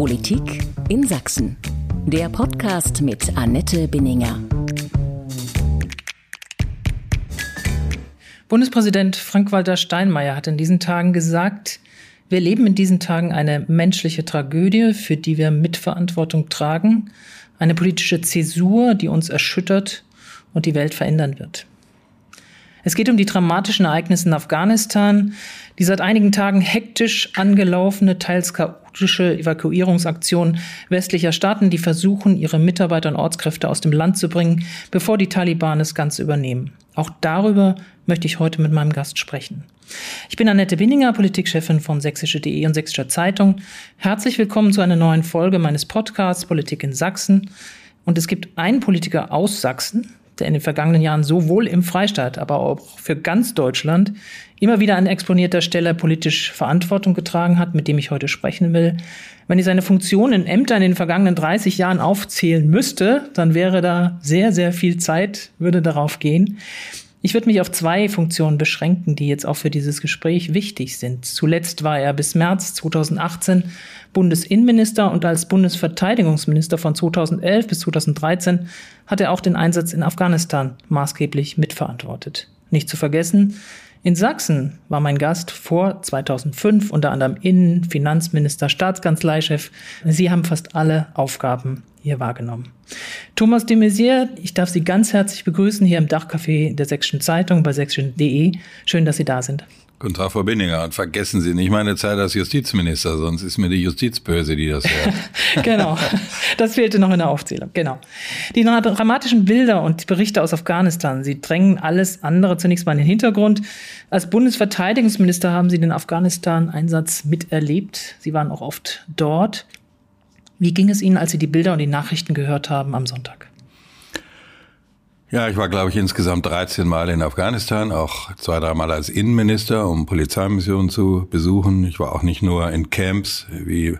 Politik in Sachsen. Der Podcast mit Annette Binninger. Bundespräsident Frank-Walter Steinmeier hat in diesen Tagen gesagt, wir leben in diesen Tagen eine menschliche Tragödie, für die wir Mitverantwortung tragen, eine politische Zäsur, die uns erschüttert und die Welt verändern wird. Es geht um die dramatischen Ereignisse in Afghanistan, die seit einigen Tagen hektisch angelaufene, teils chaotische Evakuierungsaktion westlicher Staaten, die versuchen, ihre Mitarbeiter und Ortskräfte aus dem Land zu bringen, bevor die Taliban es ganz übernehmen. Auch darüber möchte ich heute mit meinem Gast sprechen. Ich bin Annette Binninger, Politikchefin von sächsische.de und Sächsischer Zeitung. Herzlich willkommen zu einer neuen Folge meines Podcasts Politik in Sachsen. Und es gibt einen Politiker aus Sachsen, der in den vergangenen Jahren sowohl im Freistaat, aber auch für ganz Deutschland immer wieder an exponierter Stelle politisch Verantwortung getragen hat, mit dem ich heute sprechen will. Wenn ich seine Funktion in Ämtern in den vergangenen 30 Jahren aufzählen müsste, dann wäre da sehr, sehr viel Zeit, würde darauf gehen. Ich würde mich auf zwei Funktionen beschränken, die jetzt auch für dieses Gespräch wichtig sind. Zuletzt war er bis März 2018 Bundesinnenminister und als Bundesverteidigungsminister von 2011 bis 2013 hat er auch den Einsatz in Afghanistan maßgeblich mitverantwortet. Nicht zu vergessen, in Sachsen war mein Gast vor 2005 unter anderem Innen-, Finanzminister, Staatskanzleichef. Sie haben fast alle Aufgaben hier wahrgenommen. Thomas de Maizière, ich darf Sie ganz herzlich begrüßen hier im Dachcafé der Sächsischen Zeitung bei sächsischen.de. Schön, dass Sie da sind. Guten Tag, Frau Binninger. Und vergessen Sie nicht meine Zeit als Justizminister, sonst ist mir die Justiz böse, die das hört. genau. Das fehlte noch in der Aufzählung. Genau. Die dramatischen Bilder und Berichte aus Afghanistan, sie drängen alles andere zunächst mal in den Hintergrund. Als Bundesverteidigungsminister haben Sie den Afghanistan-Einsatz miterlebt. Sie waren auch oft dort. Wie ging es Ihnen, als Sie die Bilder und die Nachrichten gehört haben am Sonntag? Ja, ich war, glaube ich, insgesamt 13 Mal in Afghanistan, auch zwei, dreimal als Innenminister, um Polizeimissionen zu besuchen. Ich war auch nicht nur in Camps wie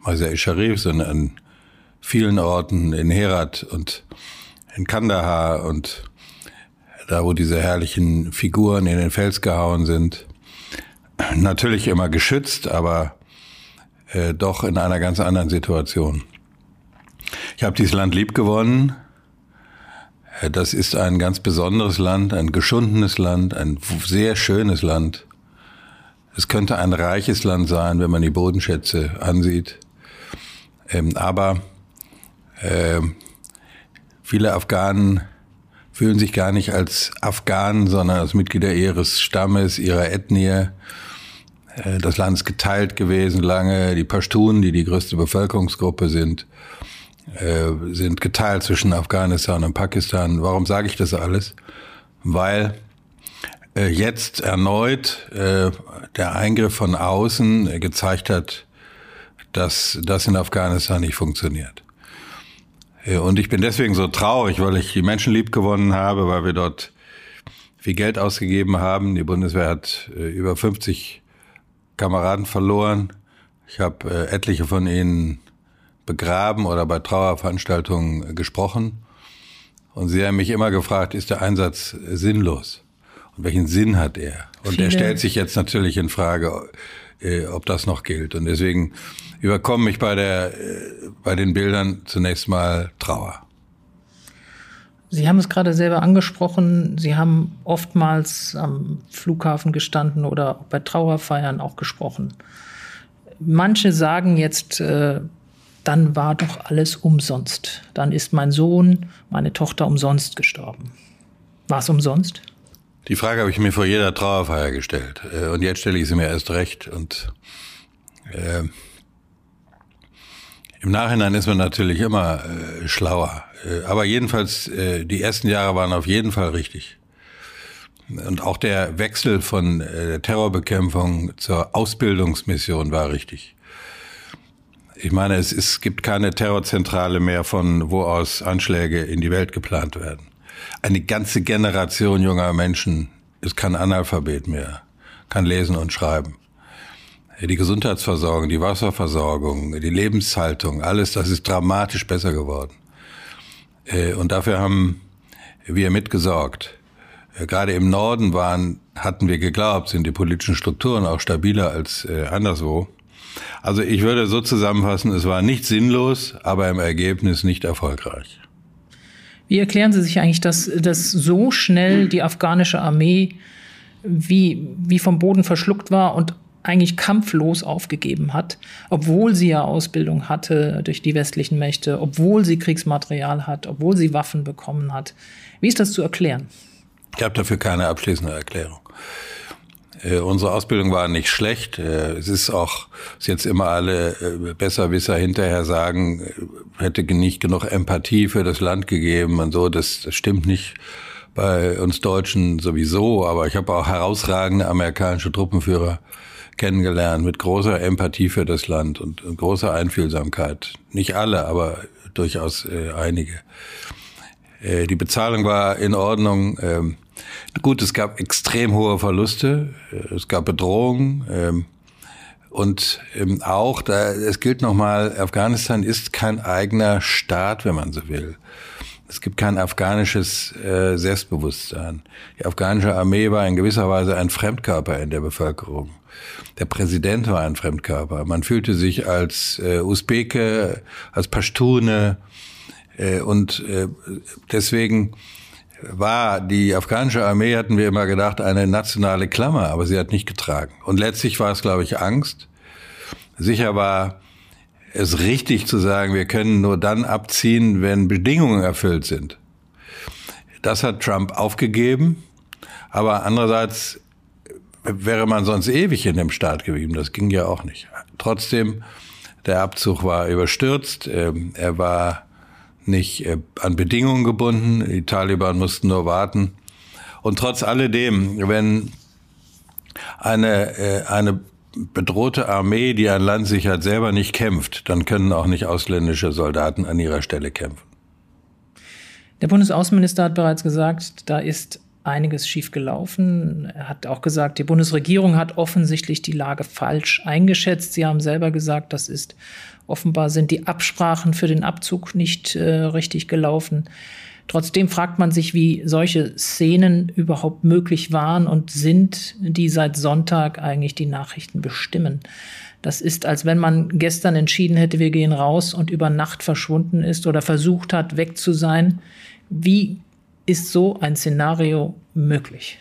Masai Sharif, sondern an vielen Orten in Herat und in Kandahar und da, wo diese herrlichen Figuren in den Fels gehauen sind. Natürlich immer geschützt, aber äh, doch in einer ganz anderen Situation. Ich habe dieses Land lieb gewonnen äh, das ist ein ganz besonderes Land, ein geschundenes Land, ein sehr schönes Land. Es könnte ein reiches Land sein, wenn man die Bodenschätze ansieht. Ähm, aber äh, viele Afghanen fühlen sich gar nicht als Afghanen, sondern als Mitglieder ihres Stammes, ihrer Ethnie. Äh, das Land ist geteilt gewesen lange. Die Pashtunen, die die größte Bevölkerungsgruppe sind, äh, sind geteilt zwischen Afghanistan und Pakistan. Warum sage ich das alles? Weil äh, jetzt erneut der Eingriff von außen gezeigt hat, dass das in Afghanistan nicht funktioniert. Und ich bin deswegen so traurig, weil ich die Menschen lieb gewonnen habe, weil wir dort viel Geld ausgegeben haben. Die Bundeswehr hat über 50 Kameraden verloren. Ich habe äh, etliche von ihnen begraben oder bei Trauerveranstaltungen gesprochen. Und sie haben mich immer gefragt, ist der Einsatz sinnlos? Und welchen Sinn hat er? Und er stellt sich jetzt natürlich in Frage, äh, ob das noch gilt. Und deswegen überkommen mich bei der, äh, bei den Bildern zunächst mal Trauer. Sie haben es gerade selber angesprochen. Sie haben oftmals am Flughafen gestanden oder bei Trauerfeiern auch gesprochen. Manche sagen jetzt, äh, dann war doch alles umsonst. Dann ist mein Sohn, meine Tochter umsonst gestorben. War es umsonst? Die Frage habe ich mir vor jeder Trauerfeier gestellt. Äh, und jetzt stelle ich sie mir erst recht. Und äh, im Nachhinein ist man natürlich immer äh, schlauer. Äh, aber jedenfalls, äh, die ersten Jahre waren auf jeden Fall richtig. Und auch der Wechsel von äh, Terrorbekämpfung zur Ausbildungsmission war richtig. Ich meine, es, es gibt keine Terrorzentrale mehr, von wo aus Anschläge in die Welt geplant werden. Eine ganze Generation junger Menschen ist kein Analphabet mehr, kann lesen und schreiben. Die Gesundheitsversorgung, die Wasserversorgung, die Lebenshaltung, alles das ist dramatisch besser geworden. Äh, und dafür haben wir mitgesorgt. Äh, gerade im Norden waren, hatten wir geglaubt, sind die politischen Strukturen auch stabiler als äh, anderswo. Also ich würde so zusammenfassen, es war nicht sinnlos, aber im Ergebnis nicht erfolgreich. Wie erklären Sie sich eigentlich, dass, dass so schnell die afghanische Armee wie, wie vom Boden verschluckt war und eigentlich kampflos aufgegeben hat, obwohl sie ja Ausbildung hatte durch die westlichen Mächte, obwohl sie Kriegsmaterial hat, obwohl sie Waffen bekommen hat. Wie ist das zu erklären? Ich habe dafür keine abschließende Erklärung. Äh, unsere Ausbildung war nicht schlecht. Äh, es ist auch, was jetzt immer alle äh, Besserwisser hinterher sagen, äh, hätte nicht genug Empathie für das Land gegeben und so. Das, das stimmt nicht bei uns Deutschen sowieso. Aber ich habe auch herausragende amerikanische Truppenführer kennengelernt mit großer Empathie für das Land und, großer Einfühlsamkeit. Nicht alle, aber durchaus äh, einige. Äh, die Bezahlung war in Ordnung. Ähm, gut, es gab extrem hohe Verluste, äh, es gab Bedrohungen. Ähm, und ähm, auch, da, es gilt nochmal, Afghanistan ist kein eigener Staat, wenn man so will. Es gibt kein afghanisches äh, Selbstbewusstsein. Die afghanische Armee war in gewisser Weise ein Fremdkörper in der Bevölkerung. Der Präsident war ein Fremdkörper. Man fühlte sich als äh, Usbeke, als Pashtune äh, und äh, deswegen war die afghanische Armee, hatten wir immer gedacht, eine nationale Klammer, aber sie hat nicht getragen. Und letztlich war es, glaube ich, Angst. Sicher war es richtig zu sagen, wir können nur dann abziehen, wenn Bedingungen erfüllt sind. Das hat Trump aufgegeben, aber andererseits wäre man sonst ewig in dem Staat geblieben. Das ging ja auch nicht. Trotzdem, der Abzug war überstürzt. Ähm, er war nicht äh, an Bedingungen gebunden. Die Taliban mussten nur warten. Und trotz alledem, wenn eine, äh, eine bedrohte Armee, die ein Land sichert, selber nicht kämpft, dann können auch nicht ausländische Soldaten an ihrer Stelle kämpfen. Der Bundesaußenminister hat bereits gesagt, da ist einiges schiefgelaufen. Er hat auch gesagt, die Bundesregierung hat offensichtlich die Lage falsch eingeschätzt. Sie haben selber gesagt, das ist offenbar sind die Absprachen für den Abzug nicht äh, richtig gelaufen. Trotzdem fragt man sich, wie solche Szenen überhaupt möglich waren und sind, die seit Sonntag eigentlich die Nachrichten bestimmen. Das ist, als wenn man gestern entschieden hätte, wir gehen raus und über Nacht verschwunden ist oder versucht hat, weg zu sein. Wie ist so ein Szenario möglich?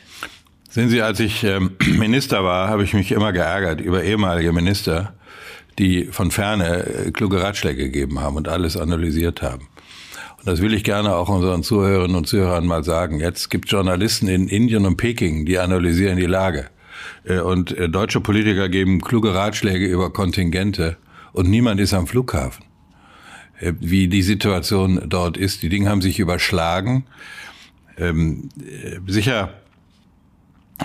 Sehen Sie, als ich ähm, Minister war, habe ich mich immer geärgert über ehemalige Minister, die von ferne äh, kluge Ratschläge gegeben haben und alles analysiert haben. Und das will ich gerne auch unseren Zuhörerinnen und Zuhörern mal sagen. Jetzt gibt Journalisten in Indien und Peking, die analysieren die Lage. Äh, und äh, deutsche Politiker geben kluge Ratschläge über Kontingente und niemand ist am Flughafen. Wie die Situation dort ist. Die Dinge haben sich überschlagen ähm, sicher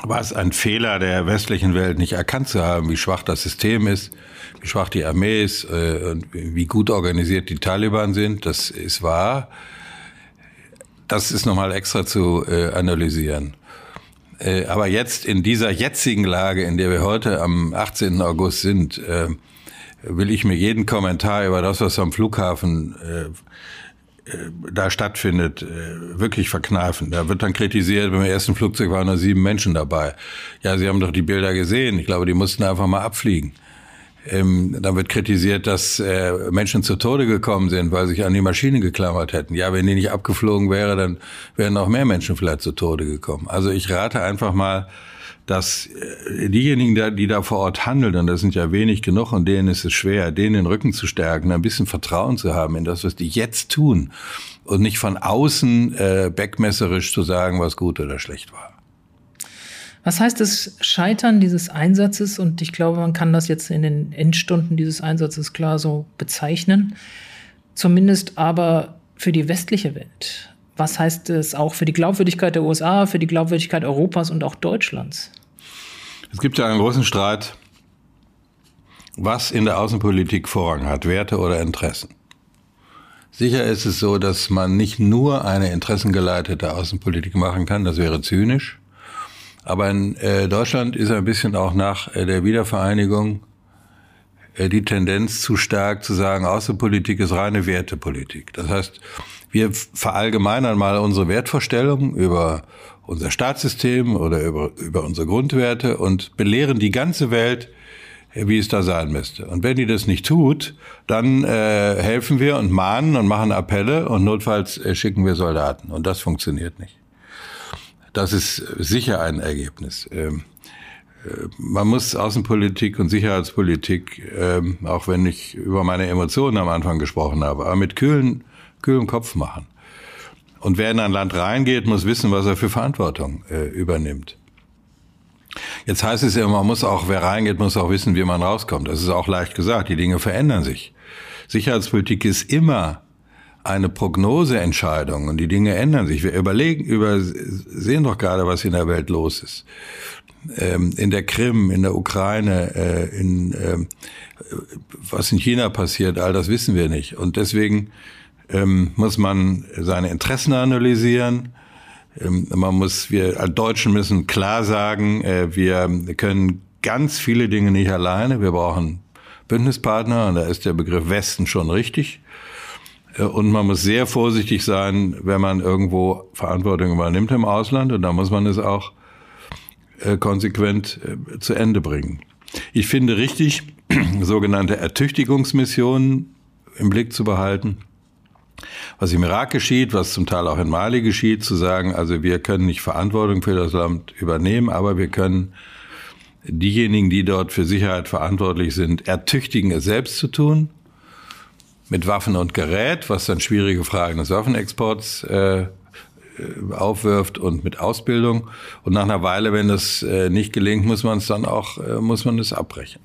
war es ein Fehler der westlichen Welt, nicht erkannt zu haben, wie schwach das System ist, wie schwach die Armee ist äh, und wie gut organisiert die Taliban sind. Das ist wahr. Das ist nochmal extra zu äh, analysieren. Äh, aber jetzt in dieser jetzigen Lage, in der wir heute am 18. August sind, äh, will ich mir jeden Kommentar über das, was am Flughafen äh, äh, da stattfindet, äh, wirklich verkneifen. Da wird dann kritisiert, beim ersten Flugzeug waren nur sieben Menschen dabei. Ja, Sie haben doch die Bilder gesehen. Ich glaube, die mussten einfach mal abfliegen. Ähm, dann wird kritisiert, dass äh, Menschen zu Tode gekommen sind, weil sich an die Maschine geklammert hätten. Ja, wenn die nicht abgeflogen wäre, dann wären noch mehr Menschen vielleicht zu Tode gekommen. Also ich rate einfach mal, dass äh, diejenigen, die da vor Ort handeln, und das sind ja wenig genug, und denen ist es schwer, denen den Rücken zu stärken, ein bisschen Vertrauen zu haben in das, was die jetzt tun und nicht von außen äh, backmesserisch zu sagen, was gut oder schlecht war. Was heißt das Scheitern dieses Einsatzes? Und ich glaube, man kann das jetzt in den Endstunden dieses Einsatzes klar so bezeichnen. Zumindest aber für die westliche Welt. Was heißt es auch für die Glaubwürdigkeit der USA, für die Glaubwürdigkeit Europas und auch Deutschlands? Es gibt ja einen großen Streit, was in der Außenpolitik Vorrang hat, Werte oder Interessen. Sicher ist es so, dass man nicht nur eine interessengeleitete Außenpolitik machen kann, das wäre zynisch. Aber in äh, Deutschland ist ein bisschen auch nach äh, der Wiedervereinigung äh, die Tendenz zu stark zu sagen, Außenpolitik ist reine Wertepolitik. Das heißt, wir verallgemeinern mal unsere Wertvorstellungen über unser Staatssystem oder über, über unsere Grundwerte und belehren die ganze Welt, wie es da sein müsste. Und wenn die das nicht tut, dann äh, helfen wir und mahnen und machen Appelle und notfalls äh, schicken wir Soldaten. Und das funktioniert nicht. Das ist sicher ein Ergebnis. Ähm, äh, man muss Außenpolitik und Sicherheitspolitik, ähm, auch wenn ich über meine Emotionen am Anfang gesprochen habe, aber mit kühlen, kühlem Kopf machen. Und wer in ein Land reingeht, muss wissen, was er für Verantwortung äh, übernimmt. Jetzt heißt es ja, man muss auch, wer reingeht, muss auch wissen, wie man rauskommt. Das ist auch leicht gesagt. Die Dinge verändern sich. Sicherheitspolitik ist immer eine Prognoseentscheidung und die Dinge ändern sich. Wir überlegen, übersehen doch gerade, was in der Welt los ist. Ähm, in der Krim, in der Ukraine, äh, in ähm, was in China passiert, all das wissen wir nicht. Und deswegen ähm, muss man seine Interessen analysieren, ähm, man muss, wir als Deutschen müssen klar sagen, äh, wir können ganz viele Dinge nicht alleine. Wir brauchen Bündnispartner und da ist der Begriff Westen schon richtig. Äh, und man muss sehr vorsichtig sein, wenn man irgendwo Verantwortung übernimmt im Ausland. Und da muss man es auch äh, konsequent zu Ende bringen. Ich finde richtig, sogenannte Ertüchtigungsmissionen im Blick zu behalten was im Irak geschieht, was zum Teil auch in Mali geschieht, zu sagen, also wir können nicht Verantwortung für das Land übernehmen, aber wir können diejenigen, die dort für Sicherheit verantwortlich sind, ertüchtigen, es selbst zu tun, mit Waffen und Gerät, was dann schwierige Fragen des Waffenexports äh, aufwirft und mit Ausbildung. Und nach einer Weile, wenn das äh, nicht gelingt, muss man es dann auch, äh, muss man es abbrechen.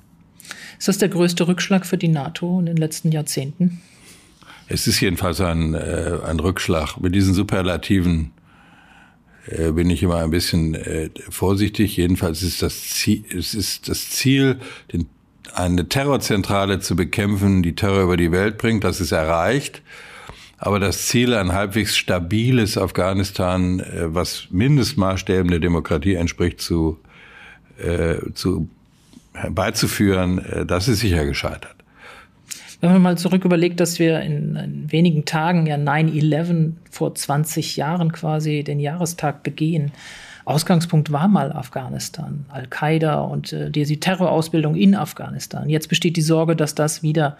Ist das der größte Rückschlag für die NATO in den letzten Jahrzehnten? Es ist jedenfalls ein, äh, ein Rückschlag. Mit diesen Superlativen äh, bin ich immer ein bisschen äh, vorsichtig. Jedenfalls ist das Ziel, es ist das Ziel, den, eine Terrorzentrale zu bekämpfen, die Terror über die Welt bringt. Das ist erreicht. Aber das Ziel, ein halbwegs stabiles Afghanistan, äh, was Mindestmaßstäben der Demokratie entspricht, zu, äh, zu herbeizuführen, äh, das ist sicher gescheitert. Wenn man mal zurück überlegt, dass wir in, in wenigen Tagen ja 9-11 vor 20 Jahren quasi den Jahrestag begehen. Ausgangspunkt war mal Afghanistan, Al-Qaida und äh, die, die Terrorausbildung in Afghanistan. Jetzt besteht die Sorge, dass das wieder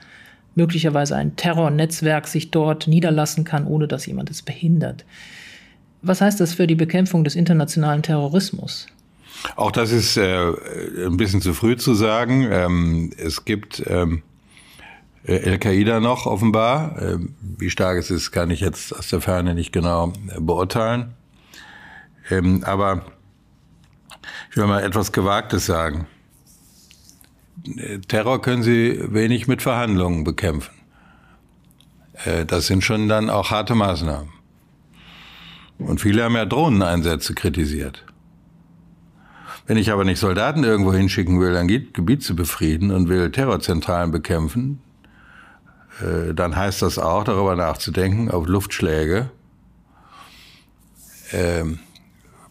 möglicherweise ein Terrornetzwerk sich dort niederlassen kann, ohne dass jemand es behindert. Was heißt das für die Bekämpfung des internationalen Terrorismus? Auch das ist äh, ein bisschen zu früh zu sagen. Ähm, es gibt ähm, äh, Al-Qaida noch offenbar. Ähm, wie stark es ist, kann ich jetzt aus der Ferne nicht genau äh, beurteilen. Ähm, aber ich will mal etwas Gewagtes sagen. Äh, Terror können Sie wenig mit Verhandlungen bekämpfen. Das sind schon dann auch harte Maßnahmen. Und viele haben ja Drohneneinsätze kritisiert. Wenn ich aber nicht Soldaten irgendwo hinschicken will, ein Gebiet zu befrieden und will Terrorzentralen bekämpfen, äh, dann heißt das auch, darüber nachzudenken, auf Luftschläge, ähm,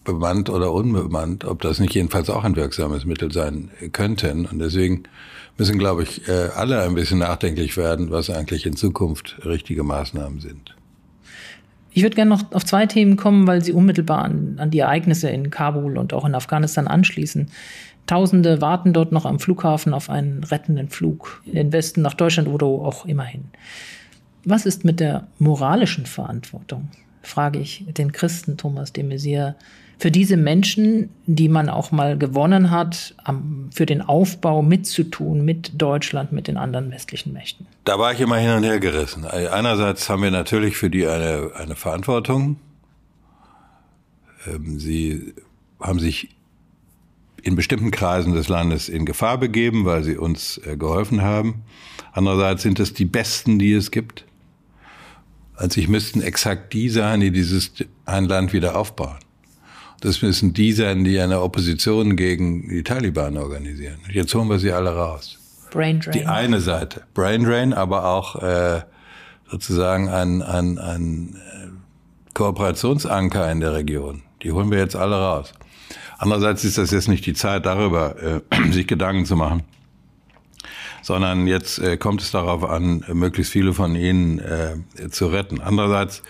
bemannt oder unbemannt, ob das nicht jedenfalls auch ein wirksames Mittel sein könnten. Und deswegen müssen, glaube ich, äh, alle ein bisschen nachdenklich werden, was eigentlich in Zukunft richtige Maßnahmen sind. Ich würde gerne noch auf zwei Themen kommen, weil sie unmittelbar an, an die Ereignisse in Kabul und auch in Afghanistan anschließen. Tausende warten dort noch am Flughafen auf einen rettenden Flug in den Westen, nach Deutschland oder auch immerhin. Was ist mit der moralischen Verantwortung, frage ich den Christen Thomas de Maizière, für diese Menschen, die man auch mal gewonnen hat, für den Aufbau mitzutun mit Deutschland, mit den anderen westlichen Mächten? Da war ich immer hin und her gerissen. Einerseits haben wir natürlich für die eine, eine Verantwortung. Ähm, sie haben sich in bestimmten Kreisen des Landes in Gefahr begeben, weil sie uns äh, geholfen haben. Andererseits sind es die Besten, die es gibt. Also ich müssten exakt die sein, die dieses ein Land wieder aufbauen. Das müssen die sein, die eine Opposition gegen die Taliban organisieren. Jetzt holen wir sie alle raus. Brain Drain. Die eine Seite. Brain Drain, aber auch äh, sozusagen ein, ein, ein äh, Kooperationsanker in der Region. Die holen wir jetzt alle raus. Andererseits ist das jetzt nicht die Zeit, darüber äh, sich Gedanken zu machen, sondern jetzt äh, kommt es darauf an, möglichst viele von ihnen äh, zu retten. Andererseits,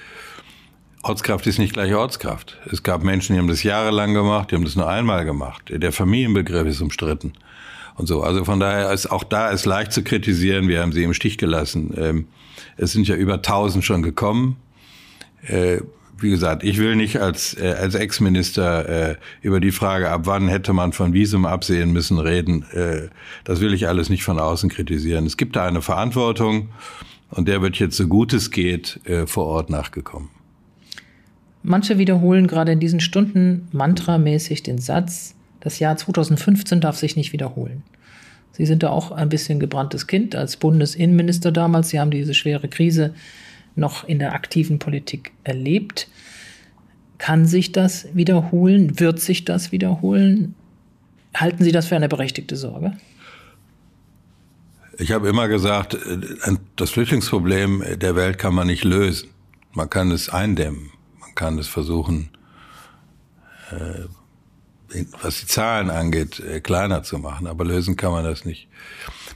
Ortskraft ist nicht gleich Ortskraft. Es gab Menschen, die haben das jahrelang gemacht, die haben das nur einmal gemacht. Der Familienbegriff ist umstritten. und so. Also von daher ist auch da ist leicht zu kritisieren. Wir haben sie im Stich gelassen. Ähm, es sind ja über 1000 schon gekommen. Äh, wie gesagt, ich will nicht als, äh, als Ex-Minister äh, über die Frage, ab wann hätte man von Visum absehen müssen, reden. Äh, das will ich alles nicht von außen kritisieren. Es gibt da eine Verantwortung und der wird jetzt so gut es geht äh, vor Ort nachgekommen. Manche wiederholen gerade in diesen Stunden mantramäßig den Satz, das Jahr 2015 darf sich nicht wiederholen. Sie sind da auch ein bisschen gebranntes Kind als Bundesinnenminister damals. Sie haben diese schwere Krise noch in der aktiven Politik erlebt. Kann sich das wiederholen? Wird sich das wiederholen? Halten Sie das für eine berechtigte Sorge? Ich habe immer gesagt, äh, das Flüchtlingsproblem der Welt kann man nicht lösen. Man kann es eindämmen. Man kann es versuchen, äh, was die Zahlen angeht, äh, kleiner zu machen. Aber lösen kann man das nicht.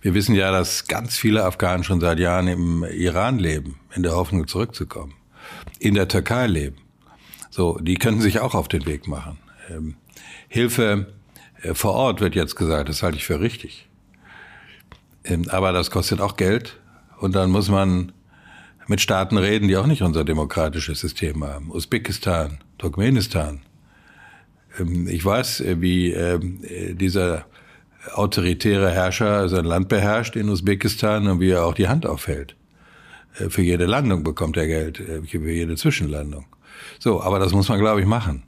Wir wissen ja, dass ganz viele Afghanen schon seit Jahren im Iran leben, in der Hoffnung zurückzukommen. In der Türkei leben. So, die könnten sich auch auf den Weg machen. Ähm, Hilfe äh, vor Ort wird jetzt gesagt, das halte ich für richtig. Ähm, aber das kostet auch Geld und dann muss man mit Staaten reden, die auch nicht unser demokratisches System haben. Usbekistan, Turkmenistan. Ähm, ich weiß, äh, wie ähm, äh, dieser autoritäre Herrscher sein Land beherrscht in Usbekistan und wie er auch die Hand aufhält. Äh, für jede Landung bekommt er Geld, für jede Zwischenlandung. So, aber das muss man, glaube ich, machen.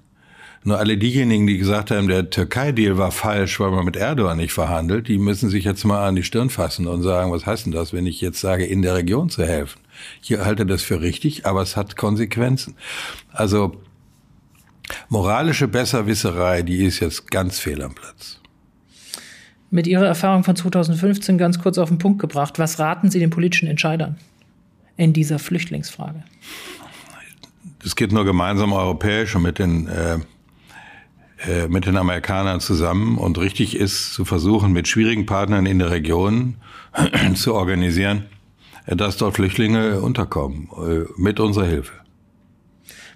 Nur alle diejenigen, die gesagt haben, der Türkei-Deal war falsch, weil man mit Erdogan nicht verhandelt, die müssen sich jetzt mal an die Stirn fassen und sagen, was heißt denn das, wenn ich jetzt sage, in der Region zu helfen? Ich halte das für richtig, aber es hat Konsequenzen. Also moralische Besserwisserei, die ist jetzt ganz fehl am Platz. Mit Ihrer Erfahrung von 2015 ganz kurz auf den Punkt gebracht. Was raten Sie den politischen Entscheidern in dieser Flüchtlingsfrage? Es geht nur gemeinsam europäisch und mit den, äh, äh, mit den Amerikanern zusammen. Und richtig ist zu versuchen, mit schwierigen Partnern in der Region zu organisieren, dass dort Flüchtlinge unterkommen, äh, mit unserer Hilfe.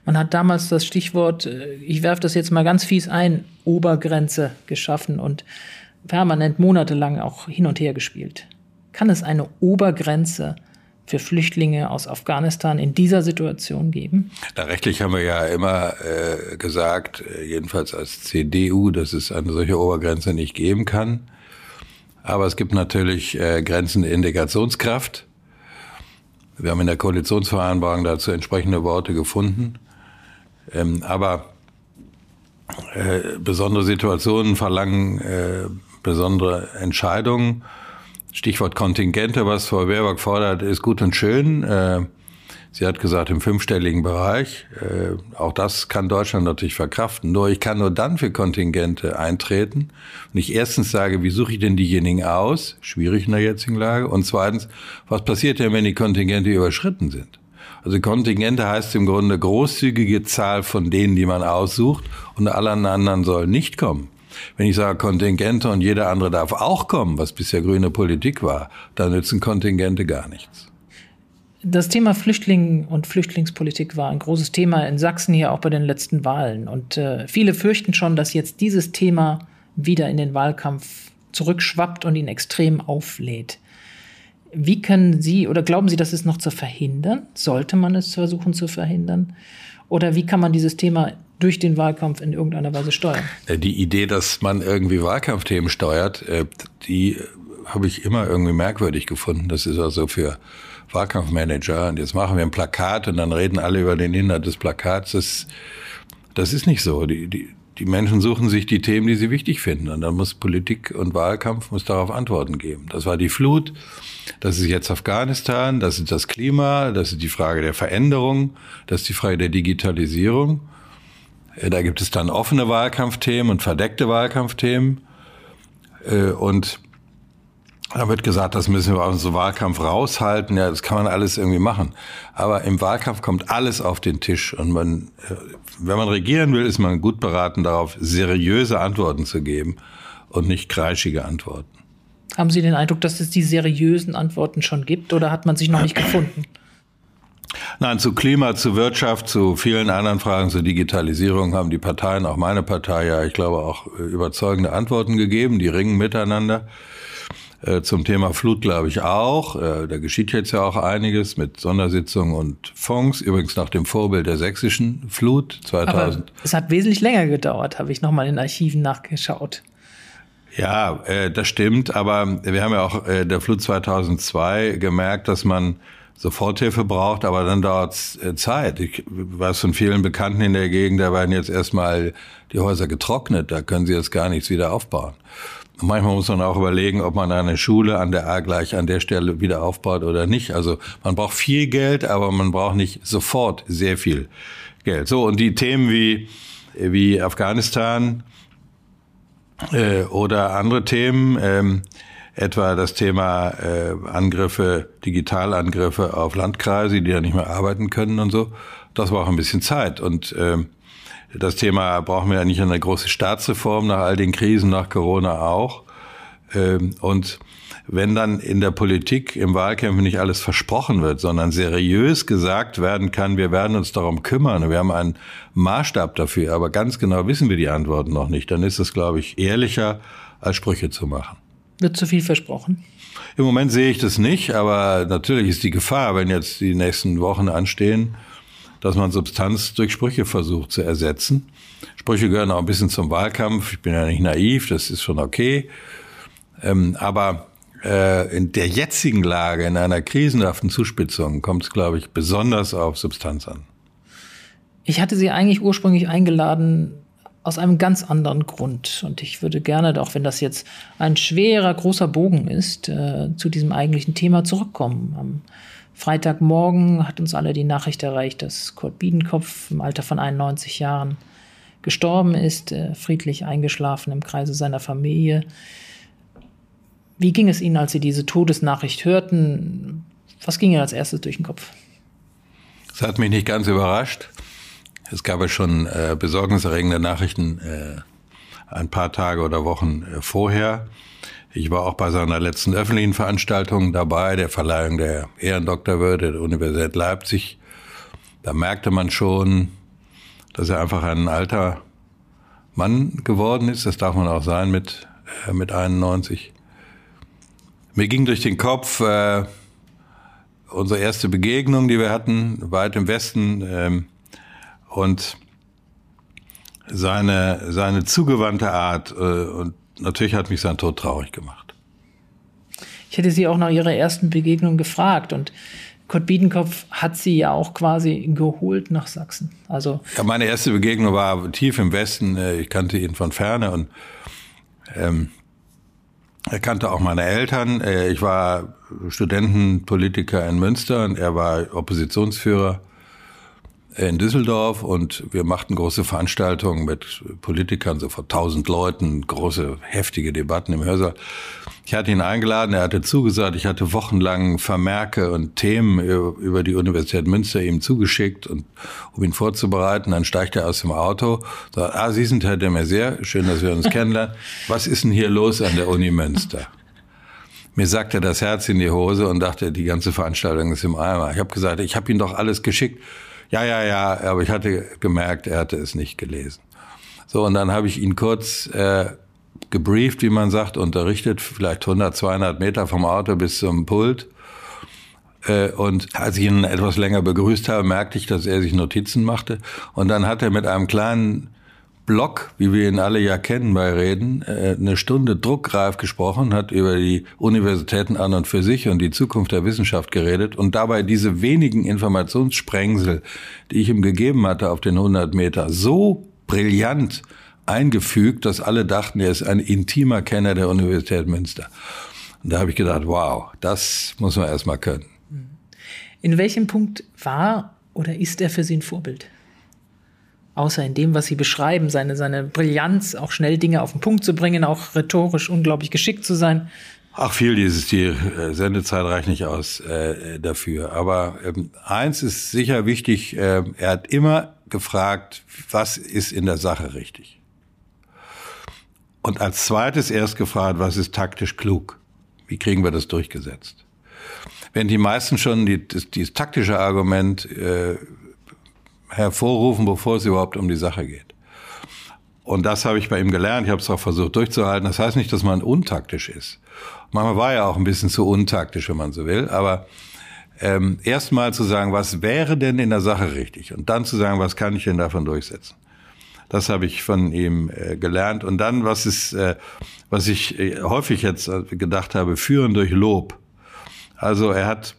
Man hat damals das Stichwort, äh, ich werfe das jetzt mal ganz fies ein, Obergrenze geschaffen und permanent monatelang auch hin und her gespielt. Kann es eine Obergrenze für Flüchtlinge aus Afghanistan in dieser Situation geben? Na, rechtlich haben wir ja immer äh, gesagt, äh, jedenfalls als CDU, dass es eine solche Obergrenze nicht geben kann. Aber es gibt natürlich äh, Grenzen der Indikationskraft. Wir haben in der Koalitionsvereinbarung dazu entsprechende Worte gefunden. Ähm, aber äh, besondere Situationen verlangen äh, besondere Entscheidungen. Stichwort Kontingente, was Frau Baerbock fordert, ist gut und schön. Äh, Sie hat gesagt, im fünfstelligen Bereich. Äh, auch das kann Deutschland natürlich verkraften. Nur ich kann nur dann für Kontingente eintreten. Und ich erstens sage, wie suche ich denn diejenigen aus? Schwierig in der jetzigen Lage. Und zweitens, was passiert denn, wenn die Kontingente überschritten sind? Also Kontingente heißt im Grunde großzügige Zahl von denen, die man aussucht. Und alle anderen sollen nicht kommen. Wenn ich sage Kontingente und jeder andere darf auch kommen, was bisher grüne Politik war, dann nützen Kontingente gar nichts. Das Thema Flüchtlinge und Flüchtlingspolitik war ein großes Thema in Sachsen hier auch bei den letzten Wahlen. Und äh, viele fürchten schon, dass jetzt dieses Thema wieder in den Wahlkampf zurückschwappt und ihn extrem auflädt. Wie können Sie oder glauben Sie, das ist noch zu verhindern? Sollte man es versuchen zu verhindern? Oder wie kann man dieses Thema durch den Wahlkampf in irgendeiner Weise steuern? Äh, die Idee, dass man irgendwie Wahlkampfthemen steuert, äh, die habe ich immer irgendwie merkwürdig gefunden. Das ist also für Wahlkampfmanager und jetzt machen wir ein Plakat und dann reden alle über den Inhalt des Plakats. Das, das ist nicht so. Die, die, die Menschen suchen sich die Themen, die sie wichtig finden. Und dann muss Politik und Wahlkampf muss darauf Antworten geben. Das war die Flut, das ist jetzt Afghanistan, das ist das Klima, das ist die Frage der Veränderung, das ist die Frage der Digitalisierung. Äh, da gibt es dann offene Wahlkampfthemen und verdeckte Wahlkampfthemen. Äh, und da wird gesagt, das müssen wir aus dem Wahlkampf raushalten. Ja, das kann man alles irgendwie machen. Aber im Wahlkampf kommt alles auf den Tisch. Und man, äh, wenn man regieren will, ist man gut beraten, darauf seriöse Antworten zu geben und nicht kreischige Antworten. Haben Sie den Eindruck, dass es die seriösen Antworten schon gibt oder hat man sich noch nicht gefunden? Nein, zu Klima, zu Wirtschaft, zu vielen anderen Fragen, zur Digitalisierung haben die Parteien, auch meine Partei ja, ich glaube, auch überzeugende Antworten gegeben. Die ringen miteinander. Äh, zum Thema Flut glaube ich auch. Äh, da geschieht jetzt ja auch einiges mit Sondersitzungen und Fonds. Übrigens nach dem Vorbild der sächsischen Flut 2000. Aber es hat wesentlich länger gedauert, habe ich nochmal in Archiven nachgeschaut. Ja, äh, das stimmt. Aber wir haben ja auch der Flut 2002 gemerkt, dass man Soforthilfe braucht, aber dann dauert es Zeit. Ich weiß von vielen Bekannten in der Gegend, da werden jetzt erstmal die Häuser getrocknet, da können sie jetzt gar nichts wieder aufbauen. Manchmal muss man auch überlegen, ob man eine Schule an der A gleich an der Stelle wieder aufbaut oder nicht. Also man braucht viel Geld, aber man braucht nicht sofort sehr viel Geld. So, und die Themen wie, wie Afghanistan äh, oder andere Themen, ähm, etwa das Thema äh, Angriffe, Digitalangriffe auf Landkreise, die ja nicht mehr arbeiten können und so. Das braucht ein bisschen Zeit. Und äh, das Thema brauchen wir ja nicht eine große Staatsreform nach all den Krisen, nach Corona auch. Ähm, und wenn dann in der Politik im Wahlkämpfen nicht alles versprochen wird, sondern seriös gesagt werden kann, wir werden uns darum kümmern, wir haben einen Maßstab dafür, aber ganz genau wissen wir die Antworten noch nicht, dann ist es, glaube ich, ehrlicher, als Sprüche zu machen. Wird zu viel versprochen? Im Moment sehe ich das nicht, aber natürlich ist die Gefahr, wenn jetzt die nächsten Wochen anstehen, dass man Substanz durch Sprüche versucht zu ersetzen. Sprüche gehören auch ein bisschen zum Wahlkampf. Ich bin ja nicht naiv, das ist schon okay. Ähm, aber äh, in der jetzigen Lage, in einer krisenhaften Zuspitzung, kommt es, glaube ich, besonders auf Substanz an. Ich hatte Sie eigentlich ursprünglich eingeladen, aus einem ganz anderen Grund. Und ich würde gerne, auch wenn das jetzt ein schwerer, großer Bogen ist, äh, zu diesem eigentlichen Thema zurückkommen. Am Freitagmorgen hat uns alle die Nachricht erreicht, dass Kurt Biedenkopf im Alter von 91 Jahren gestorben ist, äh, friedlich eingeschlafen im Kreise seiner Familie. Wie ging es Ihnen, als Sie diese Todesnachricht hörten? Was ging Ihnen als erstes durch den Kopf? Es hat mich nicht ganz überrascht. Es gab ja schon äh, besorgniserregende Nachrichten äh, ein paar Tage oder Wochen äh, vorher. Ich war auch bei seiner letzten öffentlichen Veranstaltung dabei, der Verleihung der Ehrendoktorwürde der Universität Leipzig. Da merkte man schon, dass er einfach ein alter Mann geworden ist. Das darf man auch sein mit, äh, mit 91. Mir ging durch den Kopf äh, unsere erste Begegnung, die wir hatten, weit im Westen. Ähm, und seine, seine zugewandte Art. Äh, und natürlich hat mich sein Tod traurig gemacht. Ich hätte Sie auch nach Ihrer ersten Begegnung gefragt und Kurt Biedenkopf hat Sie ja auch quasi geholt nach Sachsen. Also ja, meine erste Begegnung war tief im Westen. Äh, ich kannte ihn von ferne und ähm, er kannte auch meine Eltern. Äh, ich war Studentenpolitiker in Münster und er war Oppositionsführer in Düsseldorf und wir machten große Veranstaltungen mit Politikern, so vor tausend Leuten, große, heftige Debatten im Hörsaal. Ich hatte ihn eingeladen, er hatte zugesagt, ich hatte wochenlang Vermerke und Themen über die Universität Münster ihm zugeschickt und um ihn vorzubereiten. Dann steigt er aus dem Auto, sagt, ah, Sie sind Herr de Maizière, schön, dass wir uns kennenlernen. Was ist denn hier los an der Uni Münster? Mir sagte das Herz in die Hose und dachte, die ganze Veranstaltung ist im Eimer. Ich habe gesagt, ich habe ihm doch alles geschickt. Ja, ja, ja, aber ich hatte gemerkt, er hatte es nicht gelesen. So, und dann habe ich ihn kurz äh, gebrieft, wie man sagt, unterrichtet, vielleicht 100, 200 Meter vom Auto bis zum Pult. Äh, und als ich ihn etwas länger begrüßt habe, merkte ich, dass er sich Notizen machte. Und dann hat er mit einem kleinen Block, wie wir ihn alle ja kennen bei Reden, äh, eine Stunde druckreif gesprochen, hat über die Universitäten an und für sich und die Zukunft der Wissenschaft geredet und dabei diese wenigen Informationssprengsel, die ich ihm gegeben hatte auf den 100 Meter, so brillant eingefügt, dass alle dachten, er ist ein intimer Kenner der Universität Münster. Und da habe ich gedacht, wow, das muss man erstmal können. In welchem Punkt war oder ist er für Sie ein Vorbild? Außer in dem, was sie beschreiben, seine, seine Brillanz, auch schnell Dinge auf den Punkt zu bringen, auch rhetorisch unglaublich geschickt zu sein. Ach, viel dieses, die Sendezeit reicht nicht aus äh, dafür. Aber ähm, eins ist sicher wichtig, äh, er hat immer gefragt, was ist in der Sache richtig? Und als zweites erst gefragt, was ist taktisch klug? Wie kriegen wir das durchgesetzt? Während die meisten schon die, das, dieses taktische Argument äh, hervorrufen, bevor es überhaupt um die Sache geht. Und das habe ich bei ihm gelernt. Ich habe es auch versucht durchzuhalten. Das heißt nicht, dass man untaktisch ist. Manchmal war er auch ein bisschen zu untaktisch, wenn man so will. Aber ähm, erstmal zu sagen, was wäre denn in der Sache richtig? Und dann zu sagen, was kann ich denn davon durchsetzen? Das habe ich von ihm äh, gelernt. Und dann, was ist, äh, was ich äh, häufig jetzt äh, gedacht habe, führen durch Lob. Also er hat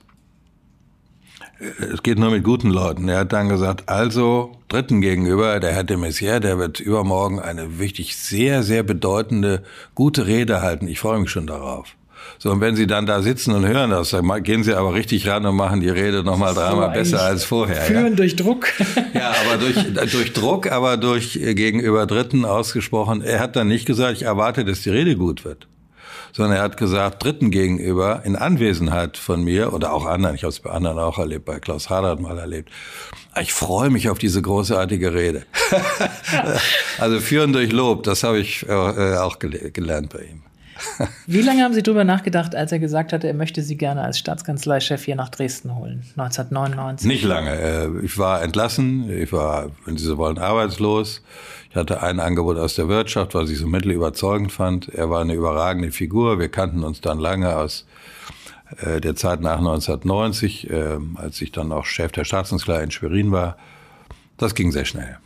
es geht nur mit guten Leuten. Er hat dann gesagt, also Dritten gegenüber, der Herr de Maizière, der wird übermorgen eine wirklich sehr, sehr bedeutende, gute Rede halten. Ich freue mich schon darauf. So, und wenn Sie dann da sitzen und hören das, dann gehen Sie aber richtig ran und machen die Rede nochmal dreimal besser als vorher. Führen ja? durch Druck. Ja, aber durch, durch Druck, aber durch äh, gegenüber Dritten ausgesprochen. Er hat dann nicht gesagt, ich erwarte, dass die Rede gut wird sondern er hat gesagt, Dritten gegenüber, in Anwesenheit von mir oder auch anderen, ich habe es bei anderen auch erlebt, bei Klaus Hadert mal erlebt, ich freue mich auf diese großartige Rede. also führen durch Lob, das habe ich äh, auch gelernt bei ihm. Wie lange haben Sie darüber nachgedacht, als er gesagt hatte, er möchte Sie gerne als Staatskanzleichef hier nach Dresden holen, 1999? Nicht lange. Äh, ich war entlassen, ich war, wenn Sie so wollen, arbeitslos. Ich hatte ein Angebot aus der Wirtschaft, was ich so mittel überzeugend fand. Er war eine überragende Figur. Wir kannten uns dann lange aus äh, der Zeit nach 1990, äh, als ich dann auch Chef der Staatskanzlei in Schwerin war. Das ging sehr schnell.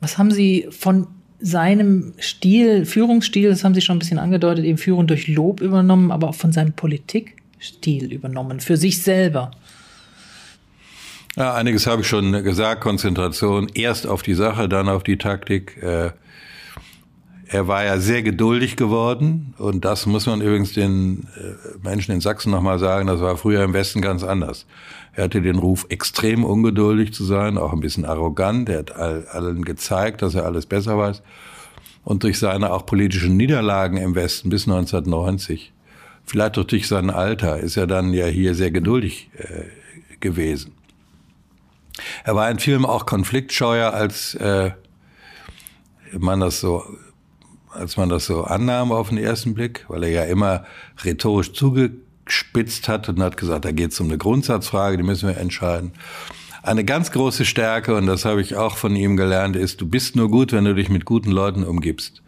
Was haben Sie von seinem Stil, Führungsstil, das haben Sie schon ein bisschen angedeutet, eben Führung durch Lob übernommen, aber auch von seinem Politikstil übernommen, für sich selber? Ja, einiges habe ich schon gesagt. Konzentration erst auf die Sache, dann auf die Taktik. Äh, er war ja sehr geduldig geworden und das muss man übrigens den äh, Menschen in Sachsen nochmal sagen, das war früher im Westen ganz anders. Er hatte den Ruf, extrem ungeduldig zu sein, auch ein bisschen arrogant. Er hat allen gezeigt, dass er alles besser weiß. Und durch seine auch politischen Niederlagen im Westen bis 1990, vielleicht auch durch sein Alter, ist er dann ja hier sehr geduldig äh, gewesen. Er war in Filmen auch konfliktscheuer, als äh, man das so als man das so annahm auf den ersten Blick, weil er ja immer rhetorisch zugespitzt hat und hat gesagt, da geht es um eine Grundsatzfrage, die müssen wir entscheiden. Eine ganz große Stärke, und das habe ich auch von ihm gelernt, ist, du bist nur gut, wenn du dich mit guten Leuten umgibst.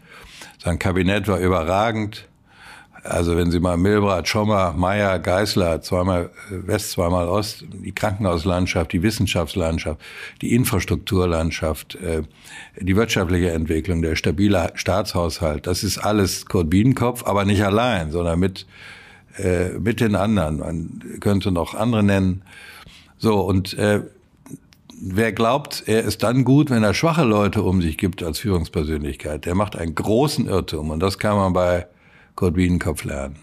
Sein Kabinett war überragend. Also wenn Sie mal Milbrat, Schommer, Meyer, Geißler, zweimal West, zweimal Ost, die Krankenhauslandschaft, die Wissenschaftslandschaft, die Infrastrukturlandschaft, äh, die wirtschaftliche Entwicklung, der stabile Staatshaushalt, das ist alles Kurt Biedenkopf, aber nicht allein, sondern mit, äh, mit den anderen. Man könnte noch andere nennen. So, und äh, wer glaubt, er ist dann gut, wenn er schwache Leute um sich gibt als Führungspersönlichkeit, der macht einen großen Irrtum. Und das kann man bei Kurt Biedenkopf lernen.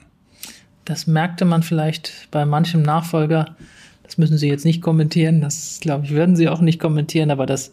Das merkte man vielleicht bei manchem Nachfolger. Das müssen Sie jetzt nicht kommentieren. Das, glaube ich, würden Sie auch nicht kommentieren. Aber dass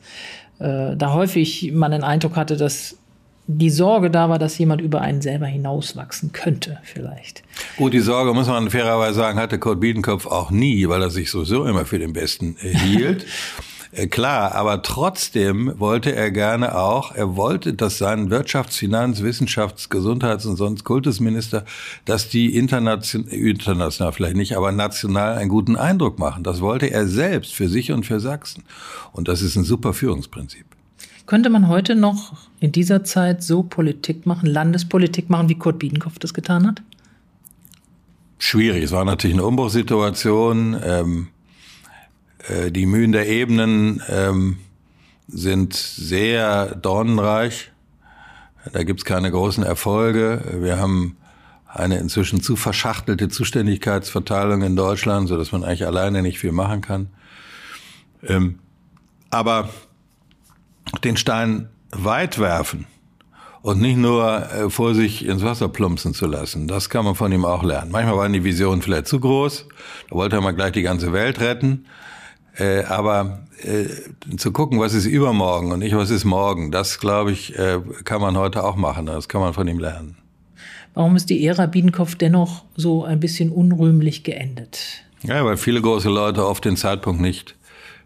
äh, da häufig man den Eindruck hatte, dass die Sorge da war, dass jemand über einen selber hinauswachsen könnte, vielleicht. Gut, die Sorge, muss man fairerweise sagen, hatte Kurt Biedenkopf auch nie, weil er sich sowieso immer für den Besten äh, hielt. Äh, klar, aber trotzdem wollte er gerne auch, er wollte, dass sein Wirtschafts-, Finanz-, Wissenschafts-, Gesundheits- und sonst Kultusminister, dass die international, international vielleicht nicht, aber national einen guten Eindruck machen. Das wollte er selbst für sich und für Sachsen. Und das ist ein super Führungsprinzip. Könnte man heute noch in dieser Zeit so Politik machen, Landespolitik machen, wie Kurt Biedenkopf das getan hat? Schwierig. Es war natürlich eine Umbruchssituation. Ähm, äh, die Mühen der Ebenen ähm, sind sehr dornenreich. Da gibt's keine großen Erfolge. Wir haben eine inzwischen zu verschachtelte Zuständigkeitsverteilung in Deutschland, so dass man eigentlich alleine nicht viel machen kann. Ähm, aber den Stein weit werfen und nicht nur äh, vor sich ins Wasser plumpsen zu lassen, das kann man von ihm auch lernen. Manchmal waren die Visionen vielleicht zu groß, da wollte er mal gleich die ganze Welt retten. Äh, aber äh, zu gucken, was ist übermorgen und nicht was ist morgen, das glaube ich, äh, kann man heute auch machen. Das kann man von ihm lernen. Warum ist die Ära Biedenkopf dennoch so ein bisschen unrühmlich geendet? Ja, weil viele große Leute oft den Zeitpunkt nicht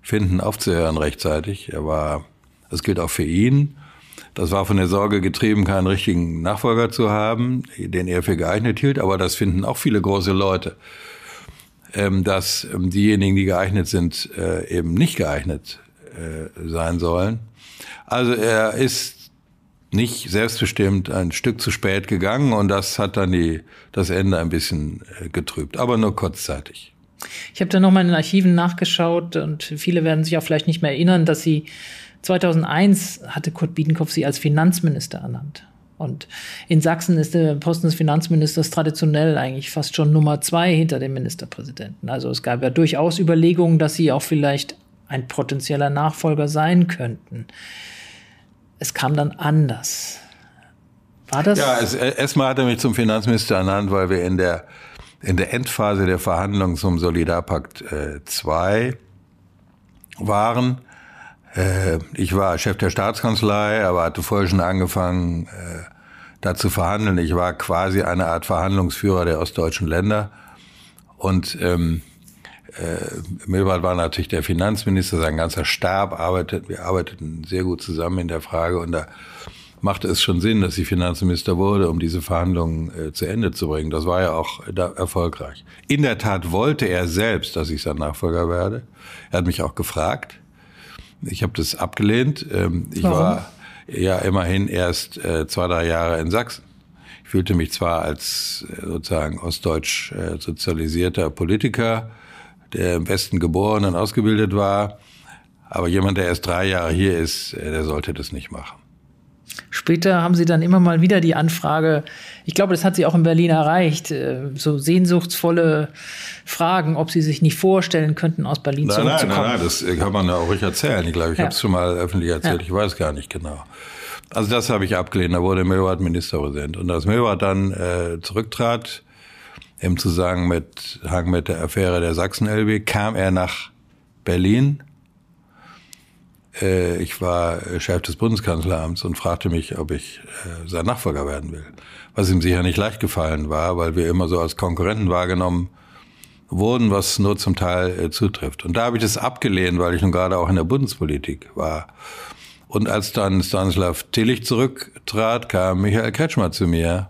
finden, aufzuhören rechtzeitig. Er war, das gilt auch für ihn. Das war von der Sorge getrieben, keinen richtigen Nachfolger zu haben, den er für geeignet hielt. Aber das finden auch viele große Leute. Ähm, dass ähm, diejenigen, die geeignet sind, äh, eben nicht geeignet äh, sein sollen. Also er ist nicht selbstbestimmt ein Stück zu spät gegangen und das hat dann die, das Ende ein bisschen äh, getrübt, aber nur kurzzeitig. Ich habe da nochmal in den Archiven nachgeschaut und viele werden sich auch vielleicht nicht mehr erinnern, dass sie 2001 hatte Kurt Biedenkopf sie als Finanzminister ernannt. Und in Sachsen ist der Posten des Finanzministers traditionell eigentlich fast schon Nummer zwei hinter dem Ministerpräsidenten. Also es gab ja durchaus Überlegungen, dass sie auch vielleicht ein potenzieller Nachfolger sein könnten. Es kam dann anders. War das? Ja, erstmal hat er mich zum Finanzminister ernannt, weil wir in der, in der Endphase der Verhandlungen zum Solidarpakt 2 äh, waren. Äh, ich war Chef der Staatskanzlei, aber hatte vorher schon angefangen, äh, da zu verhandeln. Ich war quasi eine Art Verhandlungsführer der ostdeutschen Länder. Und ähm, äh, Milbert war natürlich der Finanzminister, sein ganzer Stab arbeitet, wir arbeiteten sehr gut zusammen in der Frage und da machte es schon Sinn, dass sie Finanzminister wurde, um diese Verhandlungen äh, zu Ende zu bringen. Das war ja auch da erfolgreich. In der Tat wollte er selbst, dass ich sein Nachfolger werde. Er hat mich auch gefragt. Ich habe das abgelehnt. Ähm, ich Warum? war ja immerhin erst äh, zwei, drei Jahre in Sachsen. Ich fühlte mich zwar als äh, sozusagen ostdeutsch äh, sozialisierter Politiker, der im Westen geboren und ausgebildet war. Aber jemand, der erst drei Jahre hier ist, äh, der sollte das nicht machen. Später haben Sie dann immer mal wieder die Anfrage, ich glaube, das hat Sie auch in Berlin erreicht, äh, so sehnsuchtsvolle Fragen, ob Sie sich nicht vorstellen könnten, aus Berlin nein, zurückzukommen. Nein, nein, nein, das kann man ja auch ruhig erzählen. Ich glaube, ich ja. habe es schon mal öffentlich erzählt, ja. ich weiß gar nicht genau. Also das habe ich abgelehnt, da wurde Milward Ministerpräsident. Und als Milward dann äh, zurücktrat, im Zusammenhang mit, mit der Affäre der Sachsen-LB kam er nach Berlin. Äh, ich war Chef des Bundeskanzleramts und fragte mich, ob ich äh, sein Nachfolger werden will. Was ihm sicher nicht leicht gefallen war, weil wir immer so als Konkurrenten wahrgenommen wurden, was nur zum Teil äh, zutrifft. Und da habe ich das abgelehnt, weil ich nun gerade auch in der Bundespolitik war. Und als dann Stanislav Tillich zurücktrat, kam Michael Kretschmer zu mir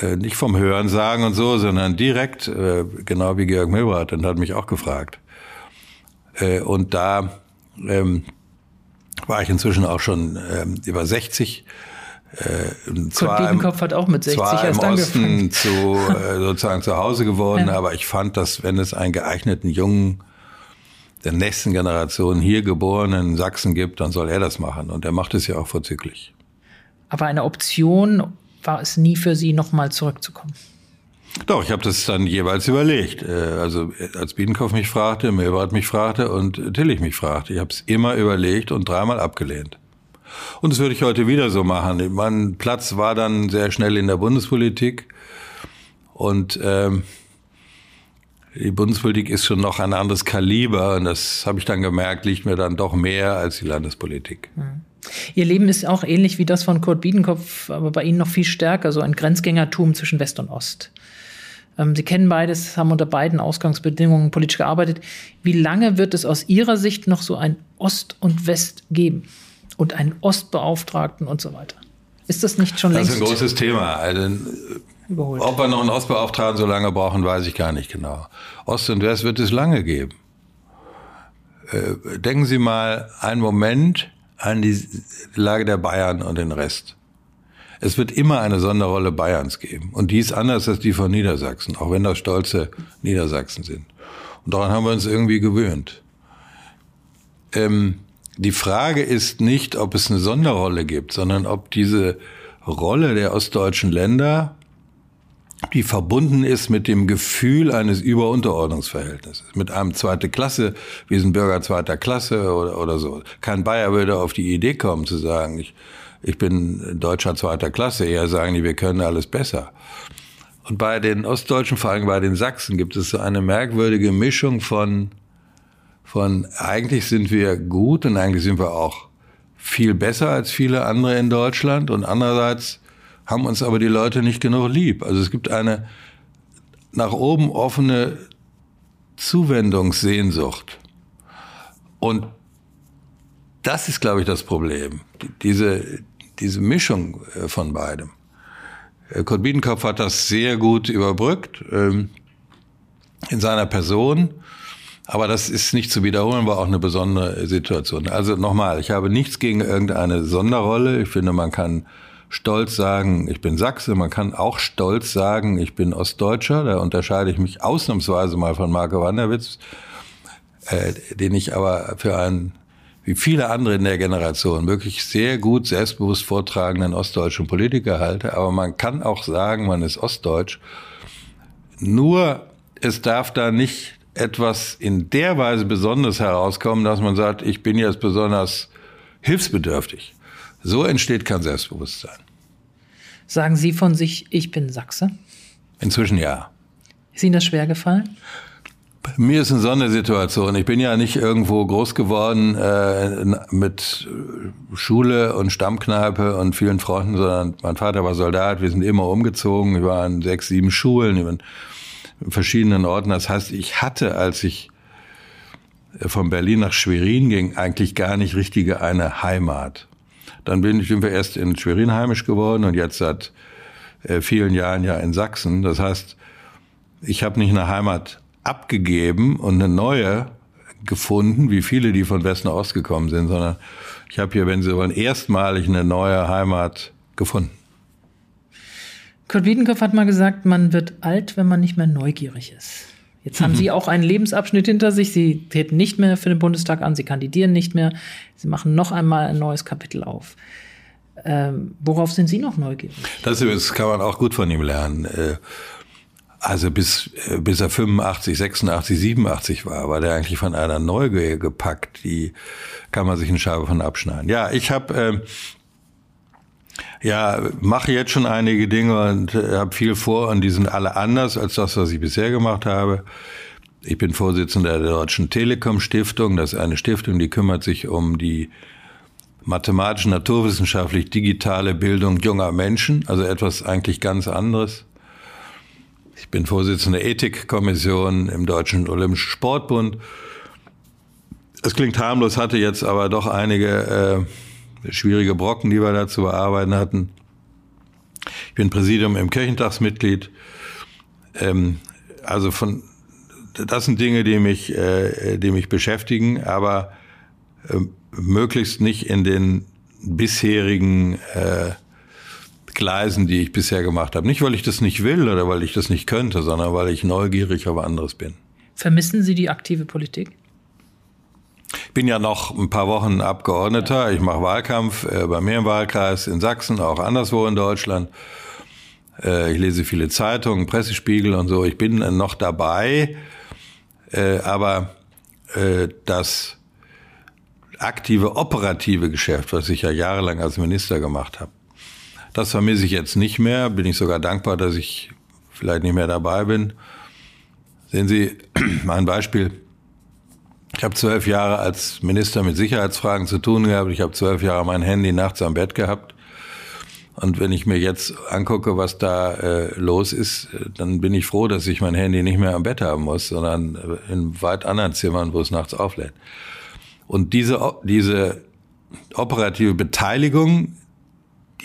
äh, nicht vom Hören sagen und so, sondern direkt, äh, genau wie Georg Milbrat, und hat mich auch gefragt. Äh, und da ähm, war ich inzwischen auch schon ähm, über 60. Äh, zwar Biedenkopf hat auch mit 60 zwar erst im Osten zu, äh, sozusagen zu Hause geworden, ja. aber ich fand, dass wenn es einen geeigneten Jungen der nächsten Generation hier geborenen Sachsen gibt, dann soll er das machen. Und er macht es ja auch vorzüglich. Aber eine Option, war es nie für Sie, nochmal zurückzukommen? Doch, ich habe das dann jeweils überlegt. Äh, also als Biedenkopf mich fragte, Milbert mich fragte und Tillich mich fragte. Ich habe es immer überlegt und dreimal abgelehnt. Und das würde ich heute wieder so machen. Mein Platz war dann sehr schnell in der Bundespolitik. Und ähm, die Bundespolitik ist schon noch ein anderes Kaliber. Und das habe ich dann gemerkt, liegt mir dann doch mehr als die Landespolitik. Mhm. Ihr Leben ist auch ähnlich wie das von Kurt Biedenkopf, aber bei Ihnen noch viel stärker, so ein Grenzgängertum zwischen West und Ost. Ähm, Sie kennen beides, haben unter beiden Ausgangsbedingungen politisch gearbeitet. Wie lange wird es aus Ihrer Sicht noch so ein Ost und West geben? Und einen Ostbeauftragten und so weiter? Ist das nicht schon längst? Das ist ein großes Thema. Also, überholt. Ob wir noch einen Ostbeauftragten so lange brauchen, weiß ich gar nicht genau. Ost und West wird es lange geben. Äh, denken Sie mal einen Moment an die Lage der Bayern und den Rest. Es wird immer eine Sonderrolle Bayerns geben. Und die ist anders als die von Niedersachsen, auch wenn das stolze Niedersachsen sind. Und daran haben wir uns irgendwie gewöhnt. Ähm, die Frage ist nicht, ob es eine Sonderrolle gibt, sondern ob diese Rolle der ostdeutschen Länder die verbunden ist mit dem Gefühl eines Überunterordnungsverhältnisses. Mit einem zweite Klasse, wir sind Bürger zweiter Klasse oder, oder so. Kein Bayer würde auf die Idee kommen zu sagen, ich, ich bin Deutscher zweiter Klasse. Eher sagen die, wir können alles besser. Und bei den Ostdeutschen, vor allem bei den Sachsen, gibt es so eine merkwürdige Mischung von, von eigentlich sind wir gut und eigentlich sind wir auch viel besser als viele andere in Deutschland und andererseits haben uns aber die Leute nicht genug lieb. Also es gibt eine nach oben offene Zuwendungssehnsucht. Und das ist, glaube ich, das Problem. Diese, diese Mischung äh, von beidem. Äh, Kurt Biedenkopf hat das sehr gut überbrückt. Ähm, in seiner Person. Aber das ist nicht zu wiederholen, war auch eine besondere Situation. Also nochmal, ich habe nichts gegen irgendeine Sonderrolle. Ich finde, man kann stolz sagen, ich bin Sachse. Man kann auch stolz sagen, ich bin Ostdeutscher. Da unterscheide ich mich ausnahmsweise mal von Marco Wanderwitz, äh, den ich aber für einen, wie viele andere in der Generation, wirklich sehr gut selbstbewusst vortragenden ostdeutschen Politiker halte. Aber man kann auch sagen, man ist ostdeutsch. Nur es darf da nicht etwas in der Weise besonders herauskommen, dass man sagt, ich bin jetzt besonders hilfsbedürftig. So entsteht kein Selbstbewusstsein. Sagen Sie von sich, ich bin Sachse? Inzwischen ja. Ist Ihnen das schwer gefallen? Mir ist eine Sondersituation. Ich bin ja nicht irgendwo groß geworden äh, mit Schule und Stammkneipe und vielen Freunden, sondern mein Vater war Soldat. Wir sind immer umgezogen. Wir waren sechs, sieben Schulen in verschiedenen Orten. Das heißt, ich hatte, als ich von Berlin nach Schwerin ging, eigentlich gar nicht richtige eine Heimat. Dann bin ich, sind wir erst in Schwerin heimisch geworden und jetzt seit äh, vielen Jahren ja in Sachsen. Das heißt, ich habe nicht eine Heimat abgegeben und eine neue gefunden, wie viele, die von Westen ausgekommen sind, sondern ich habe hier, wenn Sie wollen, erstmalig eine neue Heimat gefunden. Kurt Wiedenkopf hat mal gesagt, man wird alt, wenn man nicht mehr neugierig ist. Jetzt haben Sie auch einen Lebensabschnitt hinter sich. Sie treten nicht mehr für den Bundestag an, Sie kandidieren nicht mehr. Sie machen noch einmal ein neues Kapitel auf. Ähm, worauf sind Sie noch neugierig? Das kann man auch gut von ihm lernen. Also bis, äh, bis er 85, 86, 87 war, war der eigentlich von einer Neugier gepackt. Die kann man sich eine Scheibe von abschneiden. Ja, ich habe äh, ja, mache jetzt schon einige Dinge und äh, habe viel vor und die sind alle anders als das, was ich bisher gemacht habe. Ich bin Vorsitzender der Deutschen Telekom Stiftung. Das ist eine Stiftung, die kümmert sich um die mathematisch, naturwissenschaftlich digitale Bildung junger Menschen, also etwas eigentlich ganz anderes. Ich bin Vorsitzender der Ethikkommission im Deutschen Olympischen Sportbund. Es klingt harmlos, hatte jetzt aber doch einige äh, schwierige Brocken, die wir da zu bearbeiten hatten. Ich bin Präsidium im Kirchentagsmitglied. Ähm, also von, das sind Dinge, die mich, äh, die mich beschäftigen, aber äh, möglichst nicht in den bisherigen äh, Gleisen, die ich bisher gemacht habe. Nicht, weil ich das nicht will oder weil ich das nicht könnte, sondern weil ich neugierig auf anderes bin. Vermissen Sie die aktive Politik? Ich bin ja noch ein paar Wochen Abgeordneter. Ich mache Wahlkampf äh, bei mir im Wahlkreis in Sachsen, auch anderswo in Deutschland. Äh, ich lese viele Zeitungen, Pressespiegel und so. Ich bin noch dabei, äh, aber äh, das aktive operative Geschäft, was ich ja jahrelang als Minister gemacht habe, das vermisse ich jetzt nicht mehr. Bin ich sogar dankbar, dass ich vielleicht nicht mehr dabei bin. Sehen Sie, ein Beispiel. Ich habe zwölf Jahre als Minister mit Sicherheitsfragen zu tun gehabt. Ich habe zwölf Jahre mein Handy nachts am Bett gehabt. Und wenn ich mir jetzt angucke, was da äh, los ist, dann bin ich froh, dass ich mein Handy nicht mehr am Bett haben muss, sondern in weit anderen Zimmern, wo es nachts auflädt. Und diese, diese operative Beteiligung,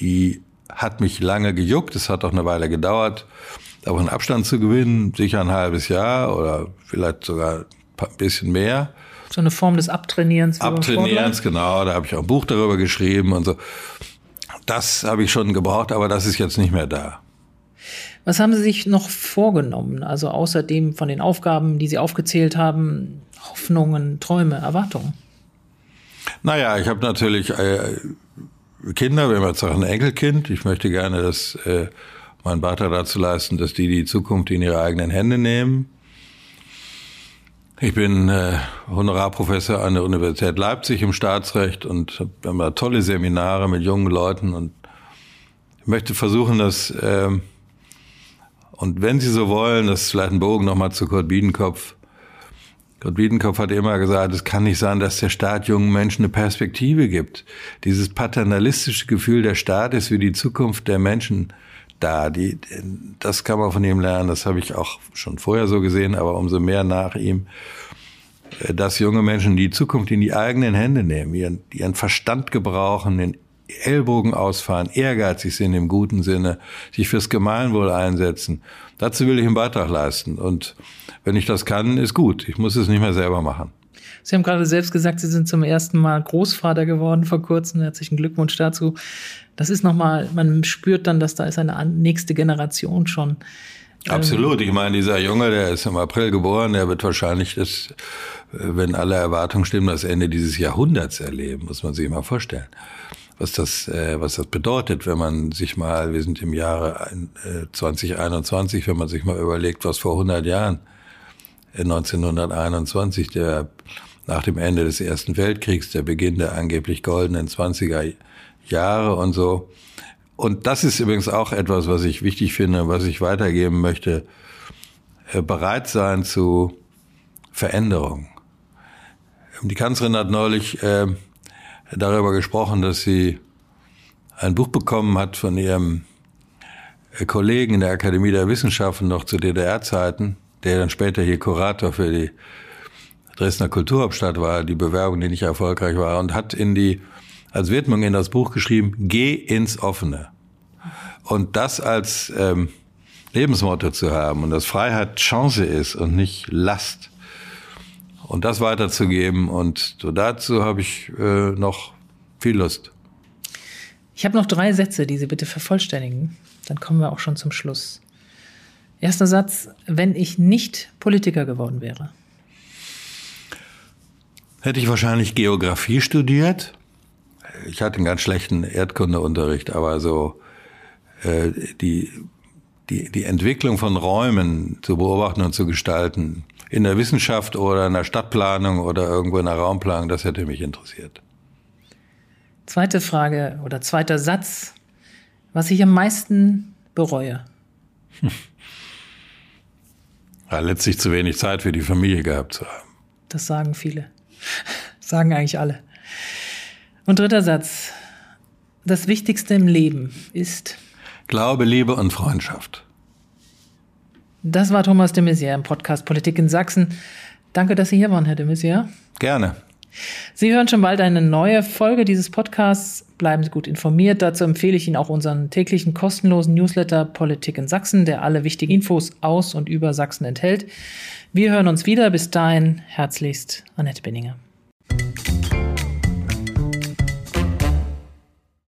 die hat mich lange gejuckt. Es hat auch eine Weile gedauert, auch einen Abstand zu gewinnen, sicher ein halbes Jahr oder vielleicht sogar ein bisschen mehr. So eine Form des Abtrainierens. Abtrainierens, genau. Da habe ich auch ein Buch darüber geschrieben und so. Das habe ich schon gebraucht, aber das ist jetzt nicht mehr da. Was haben Sie sich noch vorgenommen? Also außerdem von den Aufgaben, die Sie aufgezählt haben, Hoffnungen, Träume, Erwartungen? Naja, ich habe natürlich äh, Kinder, wir haben jetzt auch ein Enkelkind. Ich möchte gerne, dass äh, mein Beitrag dazu leisten, dass die die Zukunft in ihre eigenen Hände nehmen. Ich bin äh, Honorarprofessor an der Universität Leipzig im Staatsrecht und wir haben tolle Seminare mit jungen Leuten und möchte versuchen, dass äh, und wenn Sie so wollen, das ist vielleicht ein Bogen nochmal zu Kurt Biedenkopf, Gott Wiedenkopf hat immer gesagt, es kann nicht sein, dass der Staat jungen Menschen eine Perspektive gibt. Dieses paternalistische Gefühl, der Staat ist für die Zukunft der Menschen da. Die, das kann man von ihm lernen. Das habe ich auch schon vorher so gesehen, aber umso mehr nach ihm. Dass junge Menschen die Zukunft in die eigenen Hände nehmen, ihren, ihren Verstand gebrauchen, in Ellbogen ausfahren, ehrgeizig sind im guten Sinne, sich fürs Gemeinwohl einsetzen. Dazu will ich einen Beitrag leisten. Und wenn ich das kann, ist gut. Ich muss es nicht mehr selber machen. Sie haben gerade selbst gesagt, Sie sind zum ersten Mal Großvater geworden vor kurzem. Herzlichen Glückwunsch dazu. Das ist nochmal, man spürt dann, dass da ist eine nächste Generation schon. Absolut. Ich meine, dieser Junge, der ist im April geboren, der wird wahrscheinlich das, wenn alle Erwartungen stimmen, das Ende dieses Jahrhunderts erleben, muss man sich mal vorstellen. Was das, äh, was das bedeutet, wenn man sich mal, wir sind im Jahre 2021, wenn man sich mal überlegt, was vor 100 Jahren, 1921, der nach dem Ende des Ersten Weltkriegs, der Beginn der angeblich goldenen 20er Jahre und so. Und das ist übrigens auch etwas, was ich wichtig finde, was ich weitergeben möchte. Äh, bereit sein zu Veränderung. Die Kanzlerin hat neulich äh, darüber gesprochen, dass sie ein Buch bekommen hat von ihrem äh, Kollegen in der Akademie der Wissenschaften noch zu DDR-Zeiten, der dann später hier Kurator für die Dresdner Kulturhauptstadt war, die Bewerbung, die nicht erfolgreich war, und hat in die, als Widmung in das Buch geschrieben, geh ins Offene. Und das als ähm, Lebensmotto zu haben und dass Freiheit Chance ist und nicht Last. Und das weiterzugeben. Und so dazu habe ich äh, noch viel Lust. Ich habe noch drei Sätze, die Sie bitte vervollständigen. Dann kommen wir auch schon zum Schluss. Erster Satz, wenn ich nicht Politiker geworden wäre. Hätte ich wahrscheinlich Geografie studiert. Ich hatte einen ganz schlechten Erdkundeunterricht, aber so äh, die, die, die Entwicklung von Räumen zu beobachten und zu gestalten, in der Wissenschaft oder in der Stadtplanung oder irgendwo in der Raumplanung, das hätte mich interessiert. Zweite Frage oder zweiter Satz, was ich am meisten bereue. Ja, letztlich zu wenig Zeit für die Familie gehabt zu haben. Das sagen viele. sagen eigentlich alle. Und dritter Satz. Das Wichtigste im Leben ist Glaube, Liebe und Freundschaft. Das war Thomas de Maizière im Podcast Politik in Sachsen. Danke, dass Sie hier waren, Herr de Maizière. Gerne. Sie hören schon bald eine neue Folge dieses Podcasts. Bleiben Sie gut informiert. Dazu empfehle ich Ihnen auch unseren täglichen kostenlosen Newsletter Politik in Sachsen, der alle wichtigen Infos aus und über Sachsen enthält. Wir hören uns wieder. Bis dahin herzlichst Annette Benninger.